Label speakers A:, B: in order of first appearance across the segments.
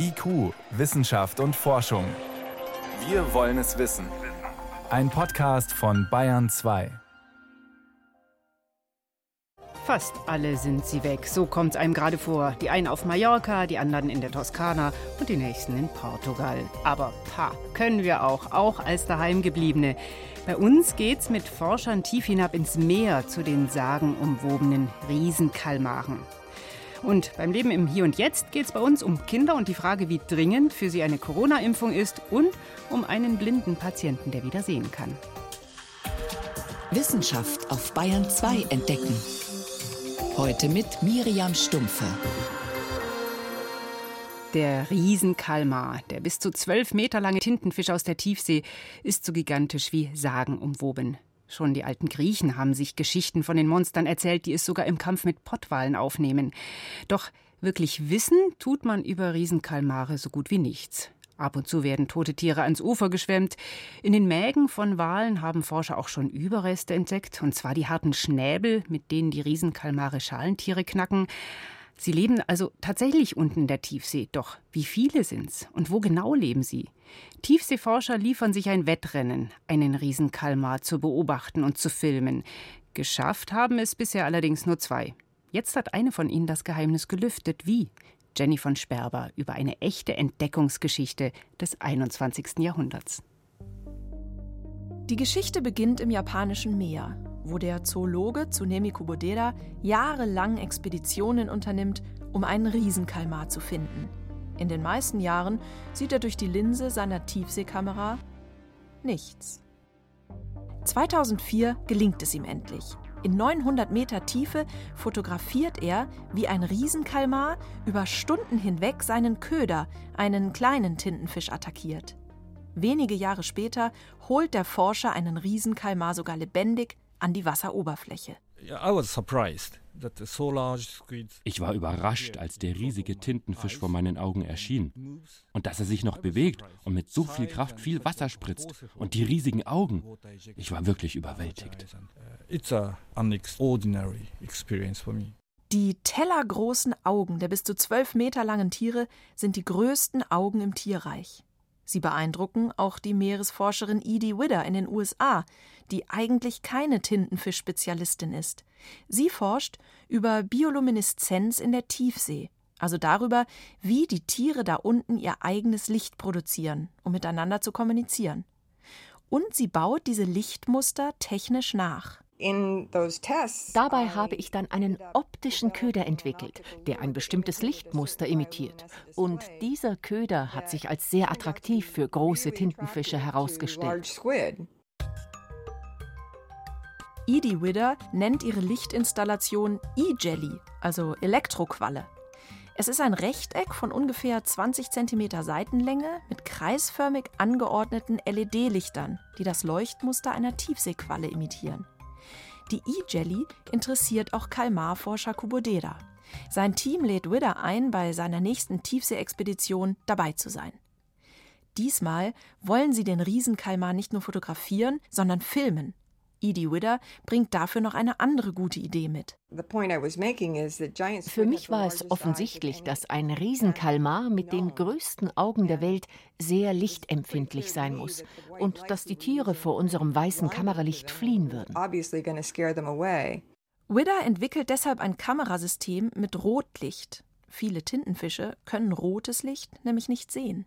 A: IQ, Wissenschaft und Forschung. Wir wollen es wissen. Ein Podcast von Bayern 2.
B: Fast alle sind sie weg, so kommt es einem gerade vor. Die einen auf Mallorca, die anderen in der Toskana und die nächsten in Portugal. Aber pa, können wir auch, auch als Daheimgebliebene. Bei uns geht's mit Forschern tief hinab ins Meer zu den sagenumwobenen Riesenkalmaren. Und beim Leben im Hier und Jetzt geht es bei uns um Kinder und die Frage, wie dringend für sie eine Corona-Impfung ist und um einen blinden Patienten, der wieder sehen kann.
C: Wissenschaft auf Bayern 2 entdecken. Heute mit Miriam Stumpfe.
B: Der Riesenkalmar, der bis zu zwölf Meter lange Tintenfisch aus der Tiefsee, ist so gigantisch wie sagenumwoben. Schon die alten Griechen haben sich Geschichten von den Monstern erzählt, die es sogar im Kampf mit Pottwalen aufnehmen. Doch wirklich wissen tut man über Riesenkalmare so gut wie nichts. Ab und zu werden tote Tiere ans Ufer geschwemmt. In den Mägen von Walen haben Forscher auch schon Überreste entdeckt, und zwar die harten Schnäbel, mit denen die Riesenkalmare Schalentiere knacken. Sie leben also tatsächlich unten in der Tiefsee. Doch wie viele sind's? Und wo genau leben sie? Tiefseeforscher liefern sich ein Wettrennen, einen Riesenkalmar zu beobachten und zu filmen. Geschafft haben es bisher allerdings nur zwei. Jetzt hat eine von ihnen das Geheimnis gelüftet. Wie? Jenny von Sperber über eine echte Entdeckungsgeschichte des 21. Jahrhunderts.
D: Die Geschichte beginnt im japanischen Meer wo der Zoologe Tsunemi Kubodera jahrelang Expeditionen unternimmt, um einen Riesenkalmar zu finden. In den meisten Jahren sieht er durch die Linse seiner Tiefseekamera nichts. 2004 gelingt es ihm endlich. In 900 Meter Tiefe fotografiert er, wie ein Riesenkalmar über Stunden hinweg seinen Köder, einen kleinen Tintenfisch, attackiert. Wenige Jahre später holt der Forscher einen Riesenkalmar sogar lebendig an die Wasseroberfläche.
E: Ich war überrascht, als der riesige Tintenfisch vor meinen Augen erschien. Und dass er sich noch bewegt und mit so viel Kraft viel Wasser spritzt. Und die riesigen Augen. Ich war wirklich überwältigt.
D: Die tellergroßen Augen der bis zu zwölf Meter langen Tiere sind die größten Augen im Tierreich. Sie beeindrucken auch die Meeresforscherin Edie Widder in den USA, die eigentlich keine Tintenfisch-Spezialistin ist. Sie forscht über Biolumineszenz in der Tiefsee, also darüber, wie die Tiere da unten ihr eigenes Licht produzieren, um miteinander zu kommunizieren. Und sie baut diese Lichtmuster technisch nach.
F: Dabei habe ich dann einen optischen Köder entwickelt, der ein bestimmtes Lichtmuster imitiert. Und dieser Köder hat sich als sehr attraktiv für große Tintenfische herausgestellt.
D: Edie Widder nennt ihre Lichtinstallation E-Jelly, also Elektroqualle. Es ist ein Rechteck von ungefähr 20 cm Seitenlänge mit kreisförmig angeordneten LED-Lichtern, die das Leuchtmuster einer Tiefseequalle imitieren. Die E-Jelly interessiert auch Kalmarforscher Kubodera. Sein Team lädt Widder ein, bei seiner nächsten Tiefseeexpedition dabei zu sein. Diesmal wollen sie den Riesenkalmar nicht nur fotografieren, sondern filmen Edie Widder bringt dafür noch eine andere gute Idee mit.
F: Für mich war es offensichtlich, dass ein Riesenkalmar mit den größten Augen der Welt sehr lichtempfindlich sein muss und dass die Tiere vor unserem weißen Kameralicht fliehen würden.
D: Widder entwickelt deshalb ein Kamerasystem mit Rotlicht. Viele Tintenfische können rotes Licht nämlich nicht sehen.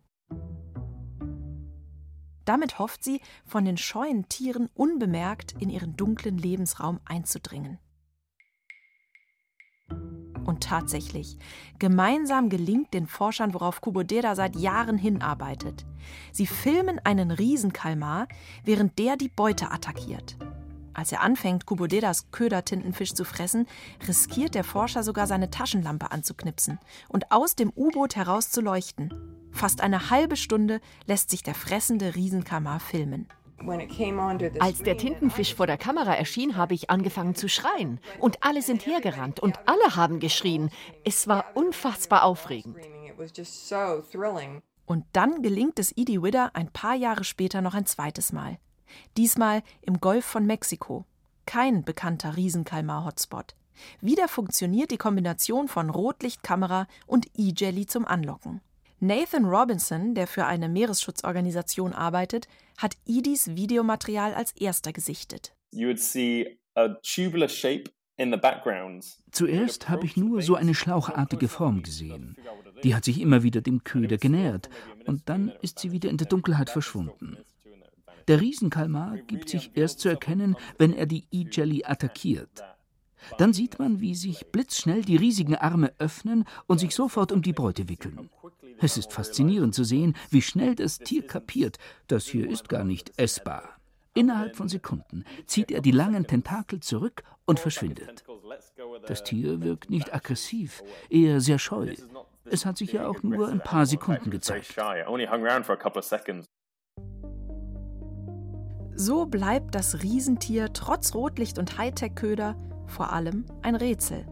D: Damit hofft sie, von den scheuen Tieren unbemerkt in ihren dunklen Lebensraum einzudringen. Und tatsächlich, gemeinsam gelingt den Forschern, worauf Kubodera seit Jahren hinarbeitet. Sie filmen einen Riesenkalmar, während der die Beute attackiert. Als er anfängt, Kuboderas Ködertintenfisch zu fressen, riskiert der Forscher sogar seine Taschenlampe anzuknipsen und aus dem U-Boot herauszuleuchten. Fast eine halbe Stunde lässt sich der fressende Riesenkamar filmen.
F: Als der Tintenfisch vor der Kamera erschien, habe ich angefangen zu schreien. Und alle sind hergerannt und alle haben geschrien. Es war unfassbar aufregend.
D: Und dann gelingt es Edie Widder ein paar Jahre später noch ein zweites Mal. Diesmal im Golf von Mexiko. Kein bekannter Riesenkalmar-Hotspot. Wieder funktioniert die Kombination von Rotlichtkamera und E-Jelly zum Anlocken. Nathan Robinson, der für eine Meeresschutzorganisation arbeitet, hat Edis Videomaterial als erster gesichtet. You would see a tubular
G: shape Zuerst habe ich nur so eine schlauchartige Form gesehen. Die hat sich immer wieder dem Köder genähert und dann ist sie wieder in der Dunkelheit verschwunden. Der Riesenkalmar gibt sich erst zu erkennen, wenn er die E-Jelly attackiert. Dann sieht man, wie sich blitzschnell die riesigen Arme öffnen und sich sofort um die Beute wickeln. Es ist faszinierend zu sehen, wie schnell das Tier kapiert, das hier ist gar nicht essbar. Innerhalb von Sekunden zieht er die langen Tentakel zurück und verschwindet. Das Tier wirkt nicht aggressiv, eher sehr scheu. Es hat sich ja auch nur ein paar Sekunden gezeigt.
D: So bleibt das Riesentier trotz Rotlicht und Hightech-Köder vor allem ein Rätsel.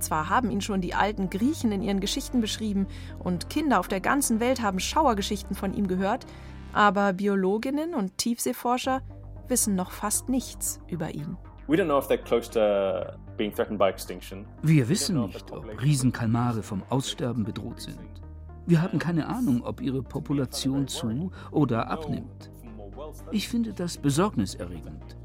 D: Zwar haben ihn schon die alten Griechen in ihren Geschichten beschrieben und Kinder auf der ganzen Welt haben Schauergeschichten von ihm gehört, aber Biologinnen und Tiefseeforscher wissen noch fast nichts über ihn. Wir
G: wissen nicht, ob Riesenkalmare vom Aussterben bedroht sind. Wir haben keine Ahnung, ob ihre Population zu oder abnimmt. Ich finde das besorgniserregend.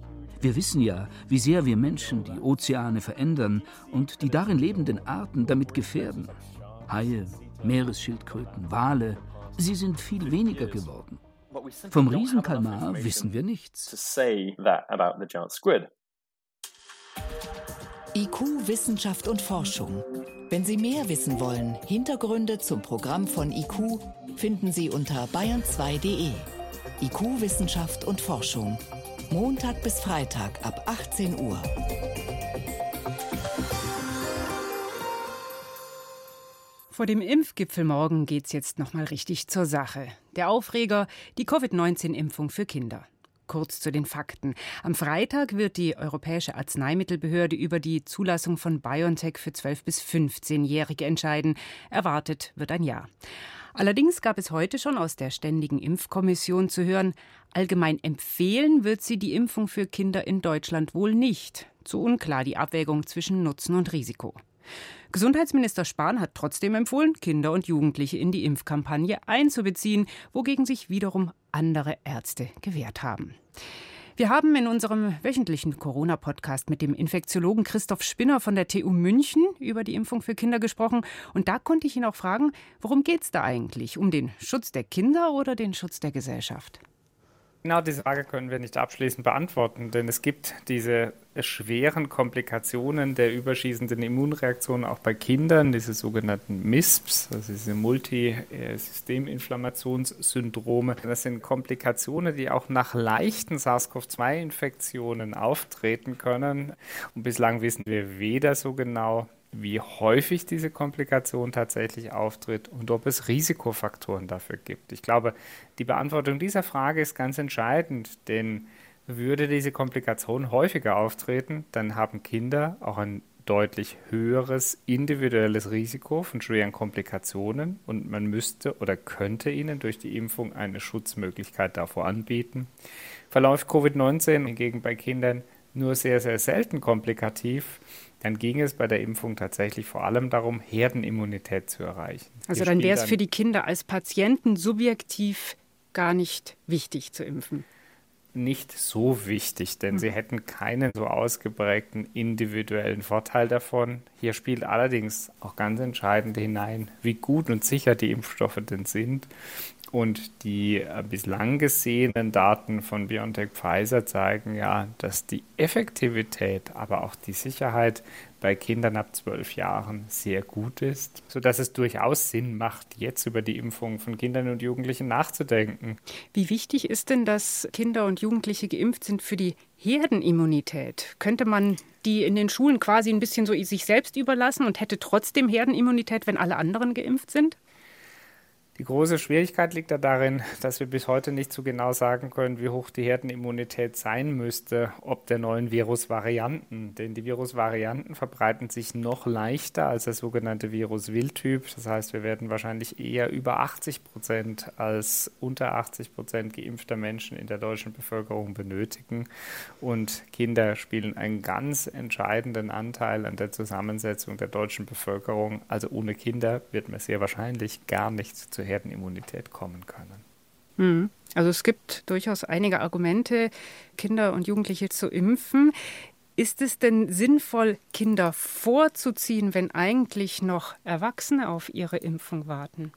G: Wir wissen ja, wie sehr wir Menschen die Ozeane verändern und die darin lebenden Arten damit gefährden. Haie, Meeresschildkröten, Wale, sie sind viel weniger geworden. Vom Riesenkalmar wissen wir nichts.
C: IQ Wissenschaft und Forschung. Wenn Sie mehr wissen wollen, Hintergründe zum Programm von IQ finden Sie unter bayern2.de. IQ Wissenschaft und Forschung. Montag bis Freitag ab 18 Uhr.
B: Vor dem Impfgipfel morgen geht's jetzt nochmal richtig zur Sache. Der Aufreger, die Covid-19-Impfung für Kinder. Kurz zu den Fakten. Am Freitag wird die Europäische Arzneimittelbehörde über die Zulassung von BioNTech für 12- bis 15-Jährige entscheiden. Erwartet wird ein Ja. Allerdings gab es heute schon aus der Ständigen Impfkommission zu hören, allgemein empfehlen wird sie die Impfung für Kinder in Deutschland wohl nicht. Zu unklar die Abwägung zwischen Nutzen und Risiko. Gesundheitsminister Spahn hat trotzdem empfohlen, Kinder und Jugendliche in die Impfkampagne einzubeziehen, wogegen sich wiederum andere Ärzte gewehrt haben. Wir haben in unserem wöchentlichen Corona-Podcast mit dem Infektiologen Christoph Spinner von der TU München über die Impfung für Kinder gesprochen. Und da konnte ich ihn auch fragen, worum geht es da eigentlich? Um den Schutz der Kinder oder den Schutz der Gesellschaft?
H: Genau diese Frage können wir nicht abschließend beantworten, denn es gibt diese schweren Komplikationen der überschießenden Immunreaktionen auch bei Kindern, diese sogenannten MISPs, also diese Multisysteminflammationssyndrome. Das sind Komplikationen, die auch nach leichten SARS-CoV-2-Infektionen auftreten können. Und bislang wissen wir weder so genau, wie häufig diese Komplikation tatsächlich auftritt und ob es Risikofaktoren dafür gibt. Ich glaube, die Beantwortung dieser Frage ist ganz entscheidend, denn würde diese Komplikation häufiger auftreten, dann haben Kinder auch ein deutlich höheres individuelles Risiko von schweren Komplikationen und man müsste oder könnte ihnen durch die Impfung eine Schutzmöglichkeit davor anbieten. Verläuft Covid-19 hingegen bei Kindern nur sehr, sehr selten komplikativ, dann ging es bei der Impfung tatsächlich vor allem darum, Herdenimmunität zu erreichen.
B: Also Wir dann wäre es für die Kinder als Patienten subjektiv gar nicht wichtig zu impfen.
H: Nicht so wichtig, denn hm. sie hätten keinen so ausgeprägten individuellen Vorteil davon. Hier spielt allerdings auch ganz entscheidend hinein, wie gut und sicher die Impfstoffe denn sind. Und die äh, bislang gesehenen Daten von BioNTech Pfizer zeigen ja, dass die Effektivität, aber auch die Sicherheit bei Kindern ab zwölf Jahren sehr gut ist, sodass es durchaus Sinn macht, jetzt über die Impfung von Kindern und Jugendlichen nachzudenken.
B: Wie wichtig ist denn, dass Kinder und Jugendliche geimpft sind für die Herdenimmunität? Könnte man die in den Schulen quasi ein bisschen so sich selbst überlassen und hätte trotzdem Herdenimmunität, wenn alle anderen geimpft sind?
H: Die große Schwierigkeit liegt da darin, dass wir bis heute nicht so genau sagen können, wie hoch die Herdenimmunität sein müsste, ob der neuen Virusvarianten. Denn die Virusvarianten verbreiten sich noch leichter als der sogenannte Virus-Wildtyp. Das heißt, wir werden wahrscheinlich eher über 80 Prozent als unter 80 Prozent geimpfter Menschen in der deutschen Bevölkerung benötigen. Und Kinder spielen einen ganz entscheidenden Anteil an der Zusammensetzung der deutschen Bevölkerung. Also ohne Kinder wird man sehr wahrscheinlich gar nichts zu zur Herdenimmunität kommen können.
B: Hm. Also es gibt durchaus einige Argumente, Kinder und Jugendliche zu impfen. Ist es denn sinnvoll, Kinder vorzuziehen, wenn eigentlich noch Erwachsene auf ihre Impfung warten?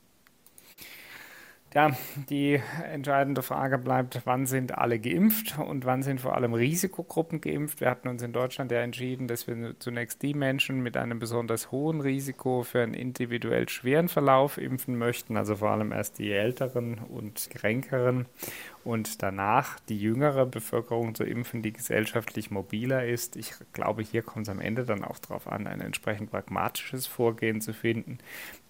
H: Ja, die entscheidende Frage bleibt, wann sind alle geimpft und wann sind vor allem Risikogruppen geimpft. Wir hatten uns in Deutschland ja entschieden, dass wir zunächst die Menschen mit einem besonders hohen Risiko für einen individuell schweren Verlauf impfen möchten, also vor allem erst die Älteren und Kränkeren und danach die jüngere Bevölkerung zu impfen, die gesellschaftlich mobiler ist. Ich glaube, hier kommt es am Ende dann auch darauf an, ein entsprechend pragmatisches Vorgehen zu finden.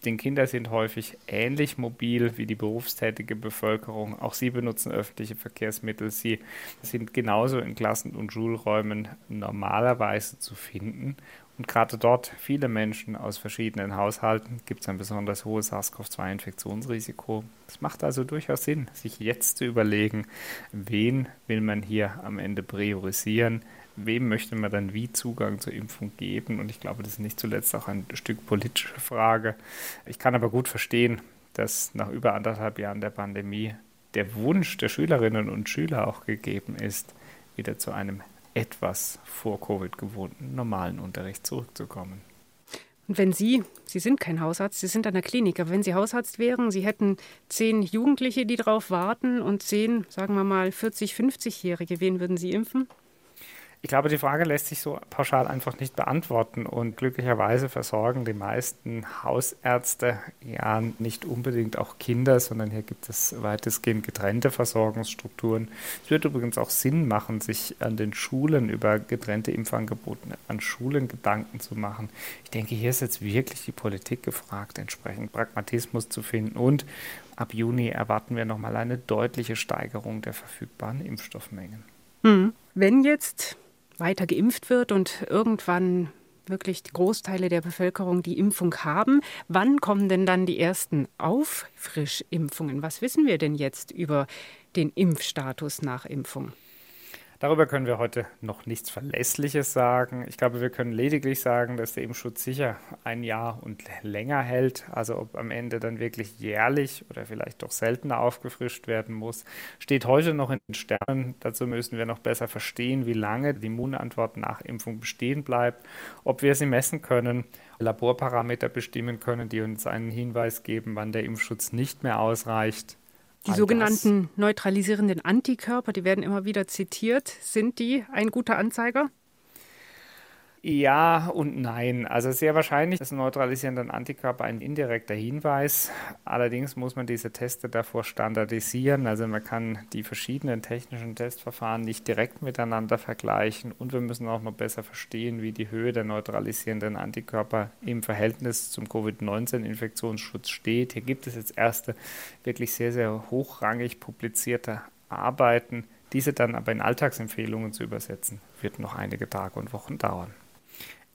H: Denn Kinder sind häufig ähnlich mobil wie die berufstätige Bevölkerung. Auch sie benutzen öffentliche Verkehrsmittel. Sie sind genauso in Klassen und Schulräumen normalerweise zu finden. Und gerade dort viele Menschen aus verschiedenen Haushalten gibt es ein besonders hohes SARS-CoV-2-Infektionsrisiko. Es macht also durchaus Sinn, sich jetzt zu überlegen, wen will man hier am Ende priorisieren, wem möchte man dann wie Zugang zur Impfung geben. Und ich glaube, das ist nicht zuletzt auch ein Stück politische Frage. Ich kann aber gut verstehen, dass nach über anderthalb Jahren der Pandemie der Wunsch der Schülerinnen und Schüler auch gegeben ist, wieder zu einem etwas vor Covid gewohnten normalen Unterricht zurückzukommen.
B: Und wenn Sie, Sie sind kein Hausarzt, Sie sind an der Klinik, aber wenn Sie Hausarzt wären, Sie hätten zehn Jugendliche, die darauf warten und zehn, sagen wir mal, 40, 50-Jährige, wen würden Sie impfen?
H: Ich glaube, die Frage lässt sich so pauschal einfach nicht beantworten und glücklicherweise versorgen die meisten Hausärzte ja nicht unbedingt auch Kinder, sondern hier gibt es weitestgehend getrennte Versorgungsstrukturen. Es wird übrigens auch Sinn machen, sich an den Schulen über getrennte Impfangebote an Schulen Gedanken zu machen. Ich denke, hier ist jetzt wirklich die Politik gefragt, entsprechend Pragmatismus zu finden und ab Juni erwarten wir nochmal eine deutliche Steigerung der verfügbaren Impfstoffmengen.
B: Hm. Wenn jetzt weiter geimpft wird und irgendwann wirklich die Großteile der Bevölkerung die Impfung haben. Wann kommen denn dann die ersten Auffrischimpfungen? Was wissen wir denn jetzt über den Impfstatus nach Impfung?
H: Darüber können wir heute noch nichts Verlässliches sagen. Ich glaube, wir können lediglich sagen, dass der Impfschutz sicher ein Jahr und länger hält. Also ob am Ende dann wirklich jährlich oder vielleicht doch seltener aufgefrischt werden muss, steht heute noch in den Sternen. Dazu müssen wir noch besser verstehen, wie lange die Immunantwort nach Impfung bestehen bleibt, ob wir sie messen können, Laborparameter bestimmen können, die uns einen Hinweis geben, wann der Impfschutz nicht mehr ausreicht.
B: Die sogenannten neutralisierenden Antikörper, die werden immer wieder zitiert. Sind die ein guter Anzeiger?
H: Ja und nein. Also sehr wahrscheinlich ist ein neutralisierender Antikörper ein indirekter Hinweis. Allerdings muss man diese Teste davor standardisieren. Also man kann die verschiedenen technischen Testverfahren nicht direkt miteinander vergleichen und wir müssen auch noch besser verstehen, wie die Höhe der neutralisierenden Antikörper im Verhältnis zum Covid-19-Infektionsschutz steht. Hier gibt es jetzt erste wirklich sehr, sehr hochrangig publizierte Arbeiten. Diese dann aber in Alltagsempfehlungen zu übersetzen, wird noch einige Tage und Wochen dauern.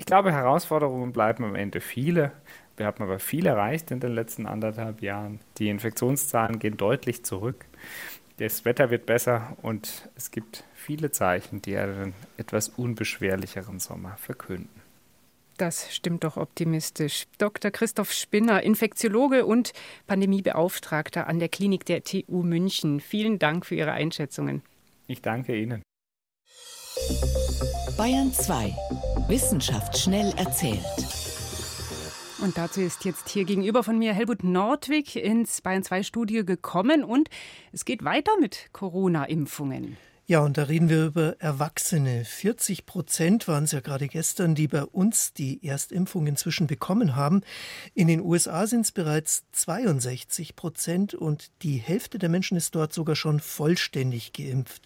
H: Ich glaube, Herausforderungen bleiben am Ende viele. Wir haben aber viel erreicht in den letzten anderthalb Jahren. Die Infektionszahlen gehen deutlich zurück. Das Wetter wird besser und es gibt viele Zeichen, die einen etwas unbeschwerlicheren Sommer verkünden.
B: Das stimmt doch optimistisch. Dr. Christoph Spinner, Infektiologe und Pandemiebeauftragter an der Klinik der TU München. Vielen Dank für Ihre Einschätzungen.
H: Ich danke Ihnen.
C: Bayern 2. Wissenschaft schnell erzählt.
B: Und dazu ist jetzt hier gegenüber von mir Helmut Nordwig ins Bayern 2 Studio gekommen und es geht weiter mit Corona-Impfungen.
I: Ja, und da reden wir über Erwachsene. 40 Prozent waren es ja gerade gestern, die bei uns die Erstimpfung inzwischen bekommen haben. In den USA sind es bereits 62 Prozent und die Hälfte der Menschen ist dort sogar schon vollständig geimpft.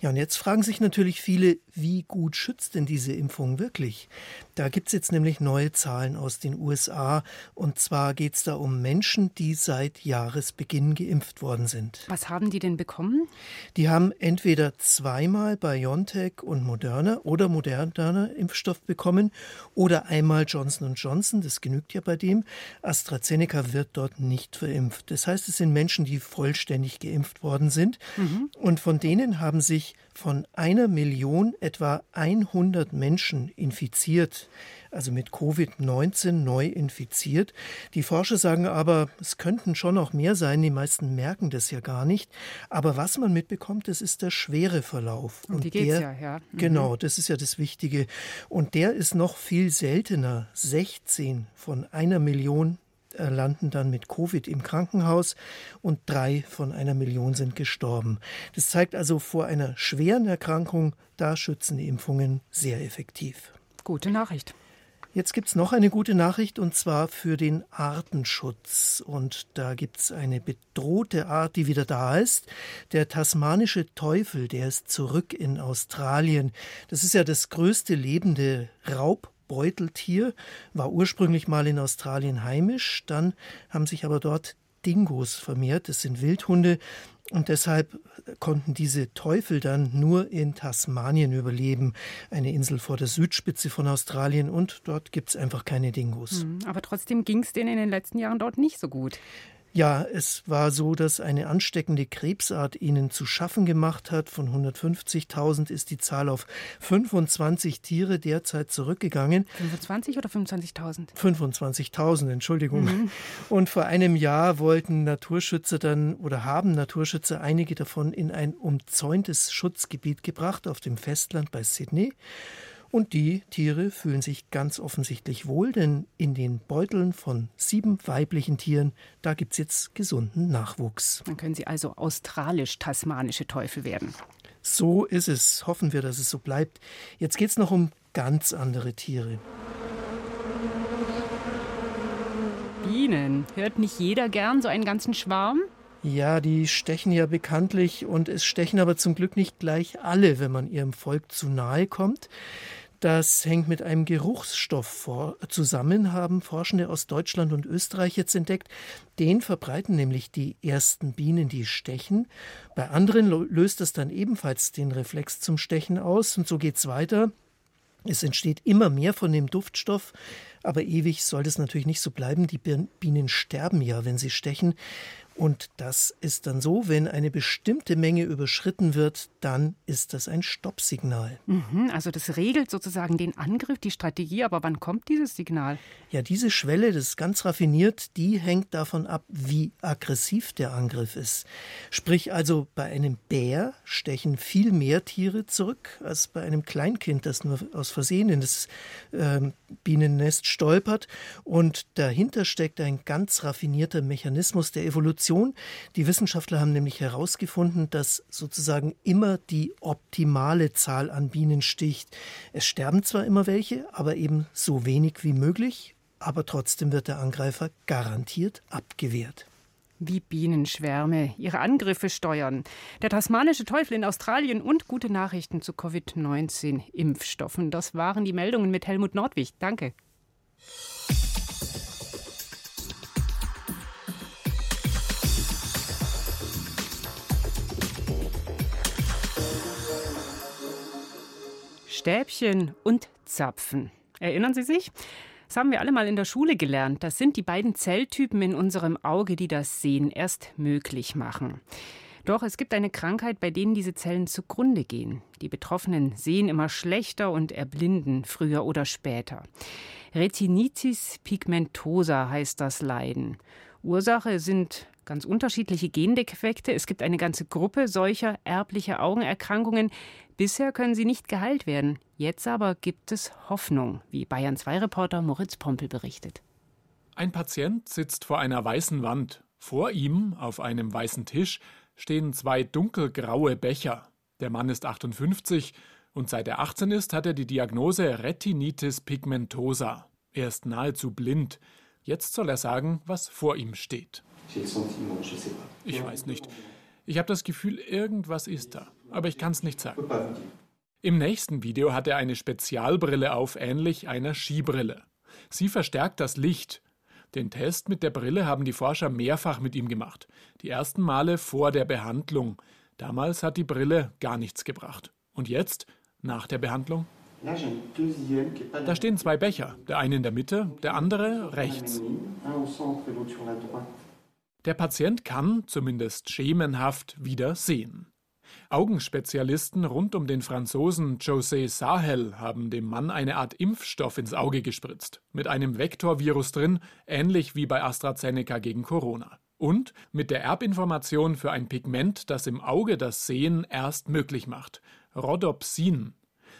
I: Ja, und jetzt fragen sich natürlich viele, wie gut schützt denn diese Impfung wirklich? Da gibt es jetzt nämlich neue Zahlen aus den USA. Und zwar geht es da um Menschen, die seit Jahresbeginn geimpft worden sind.
B: Was haben die denn bekommen?
I: Die haben entweder zweimal BioNTech und Moderna oder Moderna Impfstoff bekommen oder einmal Johnson Johnson, das genügt ja bei dem. AstraZeneca wird dort nicht verimpft. Das heißt, es sind Menschen, die vollständig geimpft worden sind mhm. und von denen haben sich von einer Million etwa 100 Menschen infiziert. Also mit Covid-19 neu infiziert. Die Forscher sagen aber, es könnten schon noch mehr sein, die meisten merken das ja gar nicht. Aber was man mitbekommt, das ist der schwere Verlauf.
B: Und, die geht's der, ja, ja.
I: Mhm. Genau, das ist ja das Wichtige. Und der ist noch viel seltener. 16 von einer Million äh, landen dann mit Covid im Krankenhaus und drei von einer Million sind gestorben. Das zeigt also vor einer schweren Erkrankung, da schützen die Impfungen sehr effektiv.
B: Gute Nachricht.
I: Jetzt gibt es noch eine gute Nachricht und zwar für den Artenschutz. Und da gibt es eine bedrohte Art, die wieder da ist. Der tasmanische Teufel, der ist zurück in Australien. Das ist ja das größte lebende Raub Beuteltier, war ursprünglich mal in Australien heimisch, dann haben sich aber dort Dingos vermehrt, das sind Wildhunde, und deshalb konnten diese Teufel dann nur in Tasmanien überleben, eine Insel vor der Südspitze von Australien, und dort gibt es einfach keine Dingos.
B: Hm, aber trotzdem ging es denen in den letzten Jahren dort nicht so gut.
I: Ja, es war so, dass eine ansteckende Krebsart ihnen zu schaffen gemacht hat. Von 150.000 ist die Zahl auf 25 Tiere derzeit zurückgegangen.
B: 25 oder 25.000?
I: 25.000, Entschuldigung. Mhm. Und vor einem Jahr wollten Naturschützer dann oder haben Naturschützer einige davon in ein umzäuntes Schutzgebiet gebracht auf dem Festland bei Sydney. Und die Tiere fühlen sich ganz offensichtlich wohl, denn in den Beuteln von sieben weiblichen Tieren, da gibt es jetzt gesunden Nachwuchs.
B: Dann können sie also australisch-tasmanische Teufel werden.
I: So ist es. Hoffen wir, dass es so bleibt. Jetzt geht es noch um ganz andere Tiere.
B: Bienen. Hört nicht jeder gern so einen ganzen Schwarm?
I: Ja, die stechen ja bekanntlich und es stechen aber zum Glück nicht gleich alle, wenn man ihrem Volk zu nahe kommt. Das hängt mit einem Geruchsstoff vor, zusammen, haben Forschende aus Deutschland und Österreich jetzt entdeckt. Den verbreiten nämlich die ersten Bienen, die stechen. Bei anderen löst das dann ebenfalls den Reflex zum Stechen aus und so geht es weiter. Es entsteht immer mehr von dem Duftstoff, aber ewig soll das natürlich nicht so bleiben. Die Bienen sterben ja, wenn sie stechen. Und das ist dann so, wenn eine bestimmte Menge überschritten wird, dann ist das ein Stoppsignal.
B: Mhm, also das regelt sozusagen den Angriff, die Strategie, aber wann kommt dieses Signal?
I: Ja, diese Schwelle, das ist ganz raffiniert, die hängt davon ab, wie aggressiv der Angriff ist. Sprich also, bei einem Bär stechen viel mehr Tiere zurück als bei einem Kleinkind, das nur aus Versehen in das äh, Bienennest stolpert. Und dahinter steckt ein ganz raffinierter Mechanismus der Evolution Evolution. Die Wissenschaftler haben nämlich herausgefunden, dass sozusagen immer die optimale Zahl an Bienen sticht. Es sterben zwar immer welche, aber eben so wenig wie möglich, aber trotzdem wird der Angreifer garantiert abgewehrt
B: wie Bienenschwärme ihre Angriffe steuern. Der tasmanische Teufel in Australien und gute Nachrichten zu Covid-19-Impfstoffen. Das waren die Meldungen mit Helmut Nordwig. Danke. Stäbchen und Zapfen. Erinnern Sie sich? Das haben wir alle mal in der Schule gelernt. Das sind die beiden Zelltypen in unserem Auge, die das Sehen erst möglich machen. Doch es gibt eine Krankheit, bei denen diese Zellen zugrunde gehen. Die Betroffenen sehen immer schlechter und erblinden früher oder später. Retinitis pigmentosa heißt das Leiden. Ursache sind ganz unterschiedliche Gendefekte. Es gibt eine ganze Gruppe solcher erblicher Augenerkrankungen. Bisher können sie nicht geheilt werden. Jetzt aber gibt es Hoffnung, wie Bayern 2 Reporter Moritz Pompel berichtet.
J: Ein Patient sitzt vor einer weißen Wand. Vor ihm, auf einem weißen Tisch, stehen zwei dunkelgraue Becher. Der Mann ist 58 und seit er 18 ist, hat er die Diagnose Retinitis pigmentosa. Er ist nahezu blind. Jetzt soll er sagen, was vor ihm steht. Ich weiß nicht. Ich habe das Gefühl, irgendwas ist da, aber ich kann es nicht sagen. Im nächsten Video hat er eine Spezialbrille auf, ähnlich einer Skibrille. Sie verstärkt das Licht. Den Test mit der Brille haben die Forscher mehrfach mit ihm gemacht. Die ersten Male vor der Behandlung. Damals hat die Brille gar nichts gebracht. Und jetzt, nach der Behandlung? Da stehen zwei Becher, der eine in der Mitte, der andere rechts. Der Patient kann, zumindest schemenhaft, wieder sehen. Augenspezialisten rund um den Franzosen José Sahel haben dem Mann eine Art Impfstoff ins Auge gespritzt, mit einem Vektorvirus drin, ähnlich wie bei AstraZeneca gegen Corona. Und mit der Erbinformation für ein Pigment, das im Auge das Sehen erst möglich macht, Rhodopsin.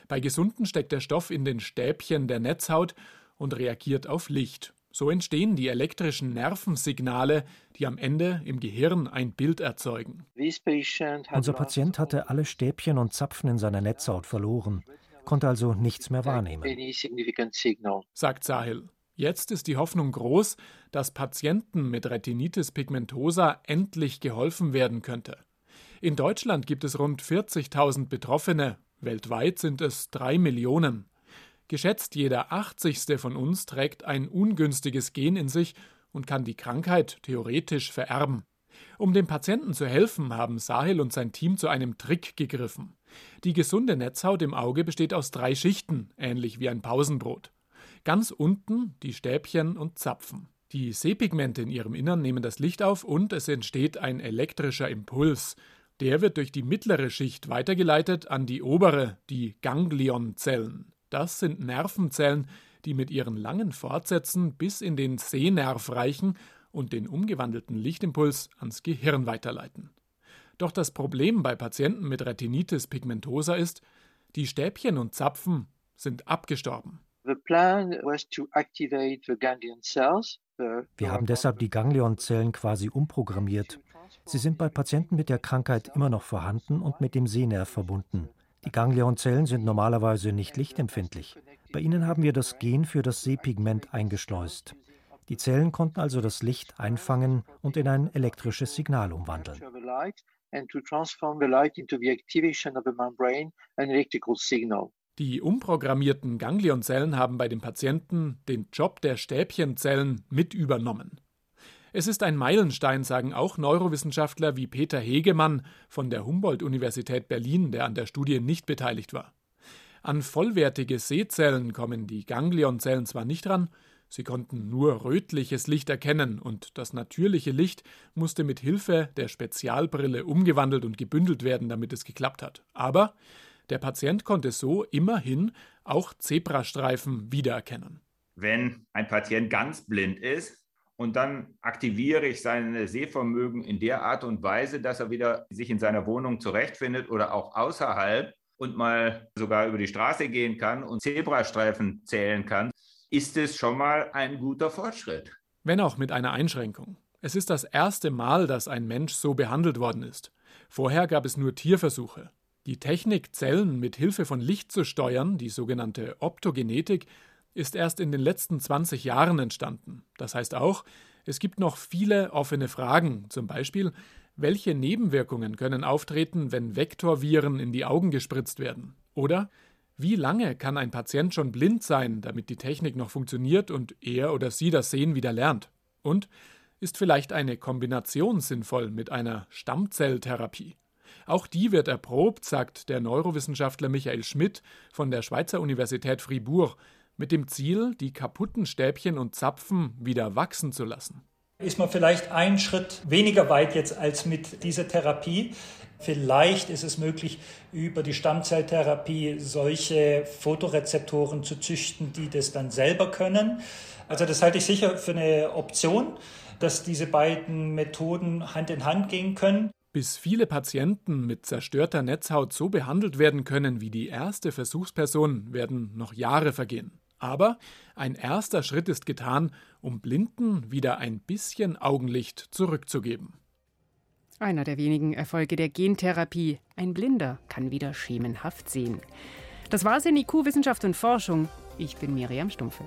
J: Bei Gesunden steckt der Stoff in den Stäbchen der Netzhaut und reagiert auf Licht. So entstehen die elektrischen Nervensignale, die am Ende im Gehirn ein Bild erzeugen.
K: Unser Patient hatte alle Stäbchen und Zapfen in seiner Netzhaut verloren, konnte also nichts mehr wahrnehmen,
J: sagt Sahil. Jetzt ist die Hoffnung groß, dass Patienten mit Retinitis pigmentosa endlich geholfen werden könnte. In Deutschland gibt es rund 40.000 Betroffene, weltweit sind es drei Millionen. Geschätzt jeder 80. von uns trägt ein ungünstiges Gen in sich und kann die Krankheit theoretisch vererben. Um dem Patienten zu helfen, haben Sahil und sein Team zu einem Trick gegriffen. Die gesunde Netzhaut im Auge besteht aus drei Schichten, ähnlich wie ein Pausenbrot. Ganz unten die Stäbchen und Zapfen. Die Sehpigmente in ihrem Innern nehmen das Licht auf und es entsteht ein elektrischer Impuls. Der wird durch die mittlere Schicht weitergeleitet an die obere, die Ganglionzellen. Das sind Nervenzellen, die mit ihren langen Fortsätzen bis in den Sehnerv reichen und den umgewandelten Lichtimpuls ans Gehirn weiterleiten. Doch das Problem bei Patienten mit Retinitis pigmentosa ist, die Stäbchen und Zapfen sind abgestorben.
K: Wir haben deshalb die Ganglionzellen quasi umprogrammiert. Sie sind bei Patienten mit der Krankheit immer noch vorhanden und mit dem Sehnerv verbunden. Die Ganglionzellen sind normalerweise nicht lichtempfindlich. Bei ihnen haben wir das Gen für das Sehpigment eingeschleust. Die Zellen konnten also das Licht einfangen und in ein elektrisches Signal umwandeln.
J: Die umprogrammierten Ganglionzellen haben bei den Patienten den Job der Stäbchenzellen mit übernommen. Es ist ein Meilenstein, sagen auch Neurowissenschaftler wie Peter Hegemann von der Humboldt-Universität Berlin, der an der Studie nicht beteiligt war. An vollwertige Sehzellen kommen die Ganglionzellen zwar nicht ran, sie konnten nur rötliches Licht erkennen und das natürliche Licht musste mit Hilfe der Spezialbrille umgewandelt und gebündelt werden, damit es geklappt hat. Aber der Patient konnte so immerhin auch Zebrastreifen wiedererkennen.
L: Wenn ein Patient ganz blind ist, und dann aktiviere ich sein Sehvermögen in der Art und Weise, dass er wieder sich in seiner Wohnung zurechtfindet oder auch außerhalb und mal sogar über die Straße gehen kann und Zebrastreifen zählen kann, ist es schon mal ein guter Fortschritt.
J: Wenn auch mit einer Einschränkung. Es ist das erste Mal, dass ein Mensch so behandelt worden ist. Vorher gab es nur Tierversuche. Die Technik, Zellen mit Hilfe von Licht zu steuern, die sogenannte Optogenetik, ist erst in den letzten 20 Jahren entstanden. Das heißt auch, es gibt noch viele offene Fragen, zum Beispiel, welche Nebenwirkungen können auftreten, wenn Vektorviren in die Augen gespritzt werden? Oder wie lange kann ein Patient schon blind sein, damit die Technik noch funktioniert und er oder sie das Sehen wieder lernt? Und ist vielleicht eine Kombination sinnvoll mit einer Stammzelltherapie? Auch die wird erprobt, sagt der Neurowissenschaftler Michael Schmidt von der Schweizer Universität Fribourg, mit dem Ziel, die kaputten Stäbchen und Zapfen wieder wachsen zu lassen.
M: Ist man vielleicht einen Schritt weniger weit jetzt als mit dieser Therapie. Vielleicht ist es möglich, über die Stammzelltherapie solche Fotorezeptoren zu züchten, die das dann selber können. Also das halte ich sicher für eine Option, dass diese beiden Methoden Hand in Hand gehen können.
J: Bis viele Patienten mit zerstörter Netzhaut so behandelt werden können wie die erste Versuchsperson, werden noch Jahre vergehen. Aber ein erster Schritt ist getan, um Blinden wieder ein bisschen Augenlicht zurückzugeben.
B: Einer der wenigen Erfolge der Gentherapie. Ein Blinder kann wieder schemenhaft sehen. Das war's in IQ Wissenschaft und Forschung. Ich bin Miriam Stumpfe.